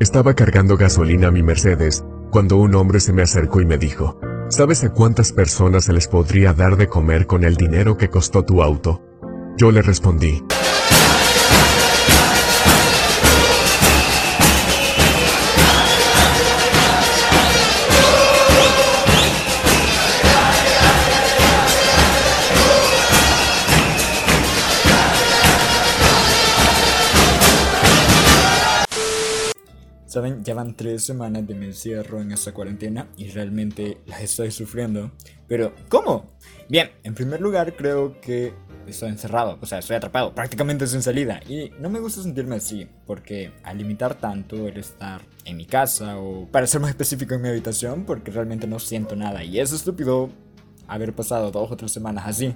Estaba cargando gasolina a mi Mercedes cuando un hombre se me acercó y me dijo, ¿sabes a cuántas personas se les podría dar de comer con el dinero que costó tu auto? Yo le respondí, Saben, ya van tres semanas de mi encierro en esta cuarentena y realmente las estoy sufriendo. Pero, ¿cómo? Bien, en primer lugar creo que estoy encerrado, o sea, estoy atrapado, prácticamente sin salida. Y no me gusta sentirme así, porque al limitar tanto el estar en mi casa o, para ser más específico, en mi habitación, porque realmente no siento nada. Y es estúpido haber pasado dos o tres semanas así.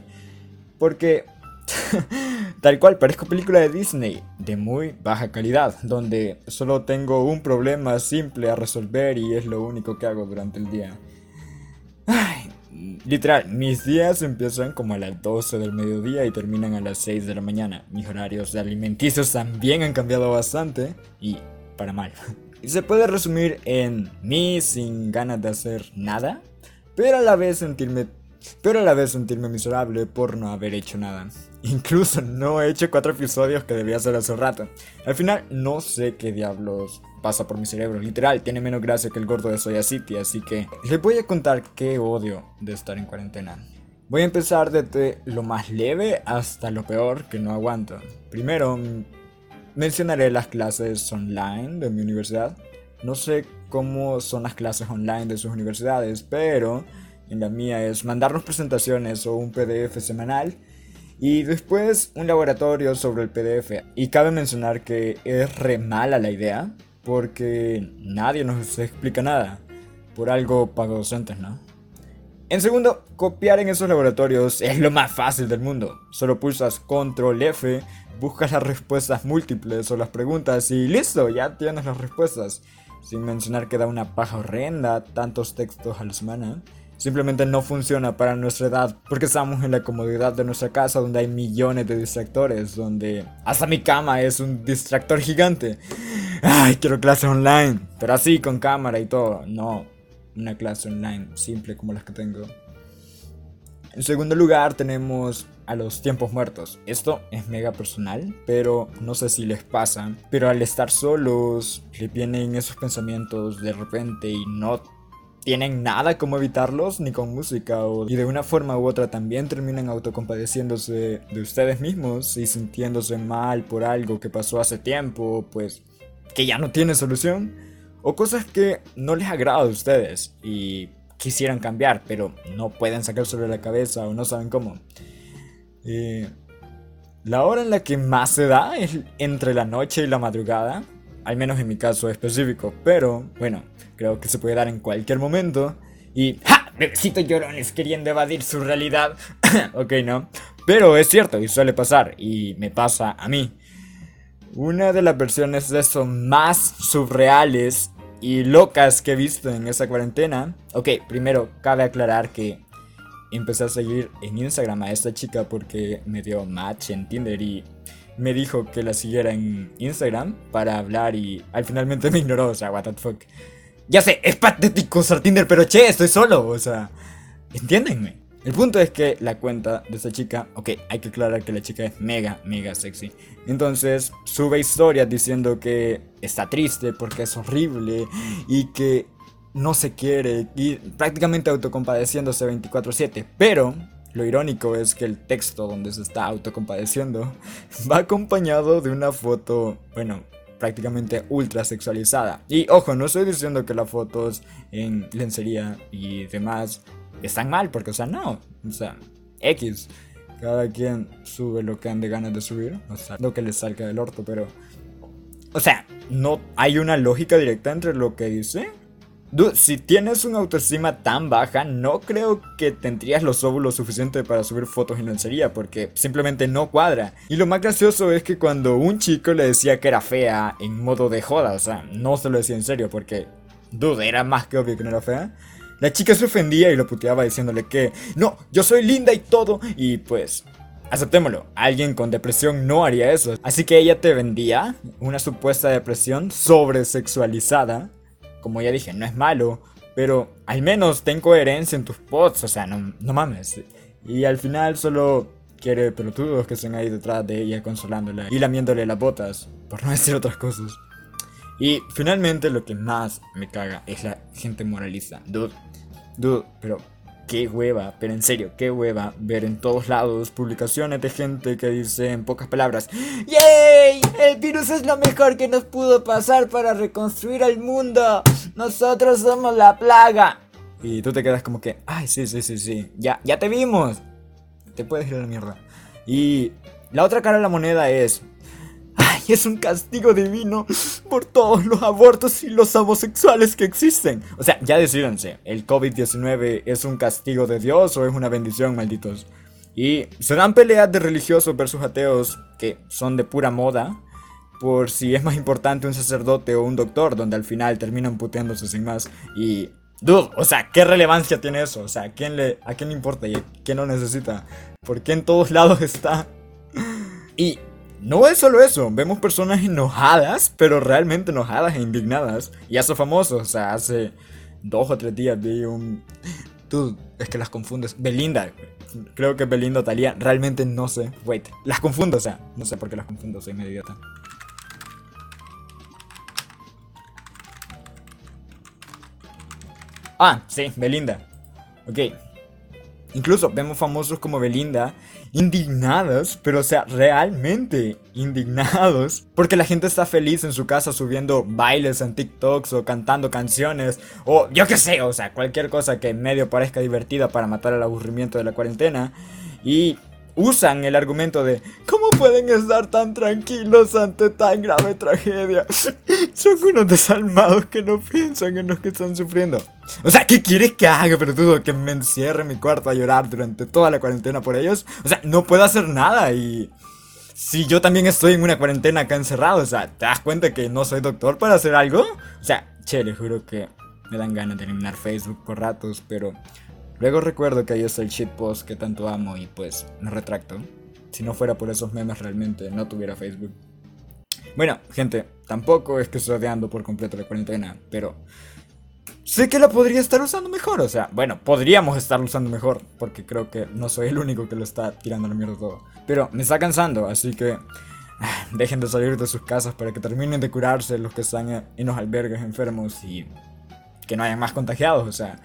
Porque Tal cual, parezco película de Disney, de muy baja calidad, donde solo tengo un problema simple a resolver y es lo único que hago durante el día. Ay, literal, mis días empiezan como a las 12 del mediodía y terminan a las 6 de la mañana. Mis horarios alimenticios también han cambiado bastante y para mal. Y se puede resumir en mí sin ganas de hacer nada, pero a la vez sentirme pero a la vez sentirme miserable por no haber hecho nada. Incluso no he hecho cuatro episodios que debía hacer hace rato. Al final no sé qué diablos pasa por mi cerebro. Literal, tiene menos gracia que el gordo de Soya City, así que les voy a contar qué odio de estar en cuarentena. Voy a empezar desde lo más leve hasta lo peor que no aguanto. Primero, mencionaré las clases online de mi universidad. No sé cómo son las clases online de sus universidades, pero en la mía es mandarnos presentaciones o un PDF semanal y después un laboratorio sobre el PDF. Y cabe mencionar que es re mala la idea porque nadie nos explica nada. Por algo pago docentes, ¿no? En segundo, copiar en esos laboratorios es lo más fácil del mundo. Solo pulsas control F, buscas las respuestas múltiples o las preguntas y listo, ya tienes las respuestas. Sin mencionar que da una paja horrenda, tantos textos a la semana simplemente no funciona para nuestra edad porque estamos en la comodidad de nuestra casa donde hay millones de distractores, donde hasta mi cama es un distractor gigante. Ay, quiero clase online, pero así con cámara y todo. No, una clase online simple como las que tengo. En segundo lugar tenemos a los tiempos muertos. Esto es mega personal, pero no sé si les pasa. Pero al estar solos, le vienen esos pensamientos de repente y no tienen nada como evitarlos ni con música o, y de una forma u otra también terminan autocompadeciéndose de ustedes mismos y sintiéndose mal por algo que pasó hace tiempo, pues que ya no tiene solución o cosas que no les agrada a ustedes y quisieran cambiar pero no pueden sacar de la cabeza o no saben cómo. Eh, la hora en la que más se da es entre la noche y la madrugada, al menos en mi caso específico, pero bueno, creo que se puede dar en cualquier momento. Y ¡ja! Bebecitos llorones queriendo evadir su realidad. ok, no. Pero es cierto y suele pasar, y me pasa a mí. Una de las versiones de eso más surreales y locas que he visto en esa cuarentena. Ok, primero cabe aclarar que empecé a seguir en Instagram a esta chica porque me dio match en Tinder y me dijo que la siguiera en Instagram para hablar y al finalmente me ignoró, o sea, what the fuck. Ya sé, es patético usar Tinder, pero che, estoy solo, o sea, entiéndenme. El punto es que la cuenta de esta chica, ok, hay que aclarar que la chica es mega, mega sexy. Entonces sube historias diciendo que está triste porque es horrible y que no se quiere y prácticamente autocompadeciéndose 24/7. Pero lo irónico es que el texto donde se está autocompadeciendo va acompañado de una foto, bueno, prácticamente ultra sexualizada. Y ojo, no estoy diciendo que las fotos en lencería y demás están mal, porque, o sea, no. O sea, X. Cada quien sube lo que ande ganas de subir. O sea, lo que le salga del orto, pero. O sea, no hay una lógica directa entre lo que dice si tienes una autoestima tan baja, no creo que tendrías los óvulos suficientes para subir fotos en lencería, porque simplemente no cuadra. Y lo más gracioso es que cuando un chico le decía que era fea en modo de joda, o sea, no se lo decía en serio, porque, dude, era más que obvio que no era fea. La chica se ofendía y lo puteaba diciéndole que, no, yo soy linda y todo, y pues, aceptémoslo, alguien con depresión no haría eso. Así que ella te vendía una supuesta depresión sobresexualizada. Como ya dije, no es malo, pero al menos ten coherencia en tus posts, o sea, no, no mames. Y al final solo quiere pelotudos que estén ahí detrás de ella consolándola y lamiéndole las botas, por no decir otras cosas. Y finalmente lo que más me caga es la gente moralista. Dude, dude, pero qué hueva, pero en serio, qué hueva ver en todos lados publicaciones de gente que dice en pocas palabras, ¡Yay! El virus es lo mejor que nos pudo pasar para reconstruir el mundo. Nosotros somos la plaga. Y tú te quedas como que, ay, sí, sí, sí, sí, ya, ya te vimos. Te puedes ir a la mierda. Y la otra cara de la moneda es, ay, es un castigo divino por todos los abortos y los homosexuales que existen. O sea, ya decídense, ¿el COVID-19 es un castigo de Dios o es una bendición, malditos? Y se dan peleas de religiosos versus ateos que son de pura moda por si es más importante un sacerdote o un doctor, donde al final terminan puteándose sin más. Y Dude, o sea, ¿qué relevancia tiene eso? O sea, ¿a quién le, a quién le importa y a quién lo necesita? ¿Por qué en todos lados está? Y no es solo eso, vemos personas enojadas, pero realmente enojadas e indignadas. Y eso famoso, o sea, hace dos o tres días vi un... Dude, es que las confundes. Belinda, creo que Belinda o Talía, realmente no sé. Wait, las confundo, o sea, no sé por qué las confundo, soy medio idiota. Ah, sí, Belinda. Ok. Incluso vemos famosos como Belinda indignados, pero o sea, realmente indignados, porque la gente está feliz en su casa subiendo bailes en TikToks o cantando canciones o yo qué sé, o sea, cualquier cosa que en medio parezca divertida para matar el aburrimiento de la cuarentena. Y usan el argumento de ¿Cómo pueden estar tan tranquilos ante tan grave tragedia? Son unos desalmados que no piensan en los que están sufriendo. O sea, ¿qué quieres que haga, pero tú que me encierre en mi cuarto a llorar durante toda la cuarentena por ellos? O sea, no puedo hacer nada y... Si yo también estoy en una cuarentena acá encerrado, o sea, ¿te das cuenta que no soy doctor para hacer algo? O sea, che, les juro que me dan ganas de eliminar Facebook por ratos, pero Luego recuerdo que ahí está el shitpost que tanto amo y pues me retracto. Si no fuera por esos memes realmente no tuviera Facebook. Bueno, gente, tampoco es que estoy odiando por completo la cuarentena, pero sé que la podría estar usando mejor. O sea, bueno, podríamos estarlo usando mejor, porque creo que no soy el único que lo está tirando la mierda todo. Pero me está cansando, así que ah, dejen de salir de sus casas para que terminen de curarse los que están en los albergues enfermos y que no hayan más contagiados. O sea,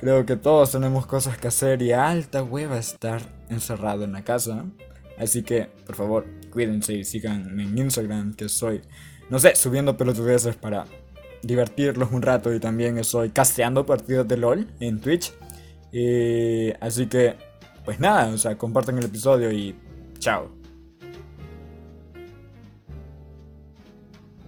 Creo que todos tenemos cosas que hacer y alta hueva estar encerrado en la casa. Así que, por favor, cuídense y síganme en Instagram, que soy, no sé, subiendo pelotudeces para divertirlos un rato y también estoy casteando partidos de LOL en Twitch. Y, así que, pues nada, o sea, compartan el episodio y chao.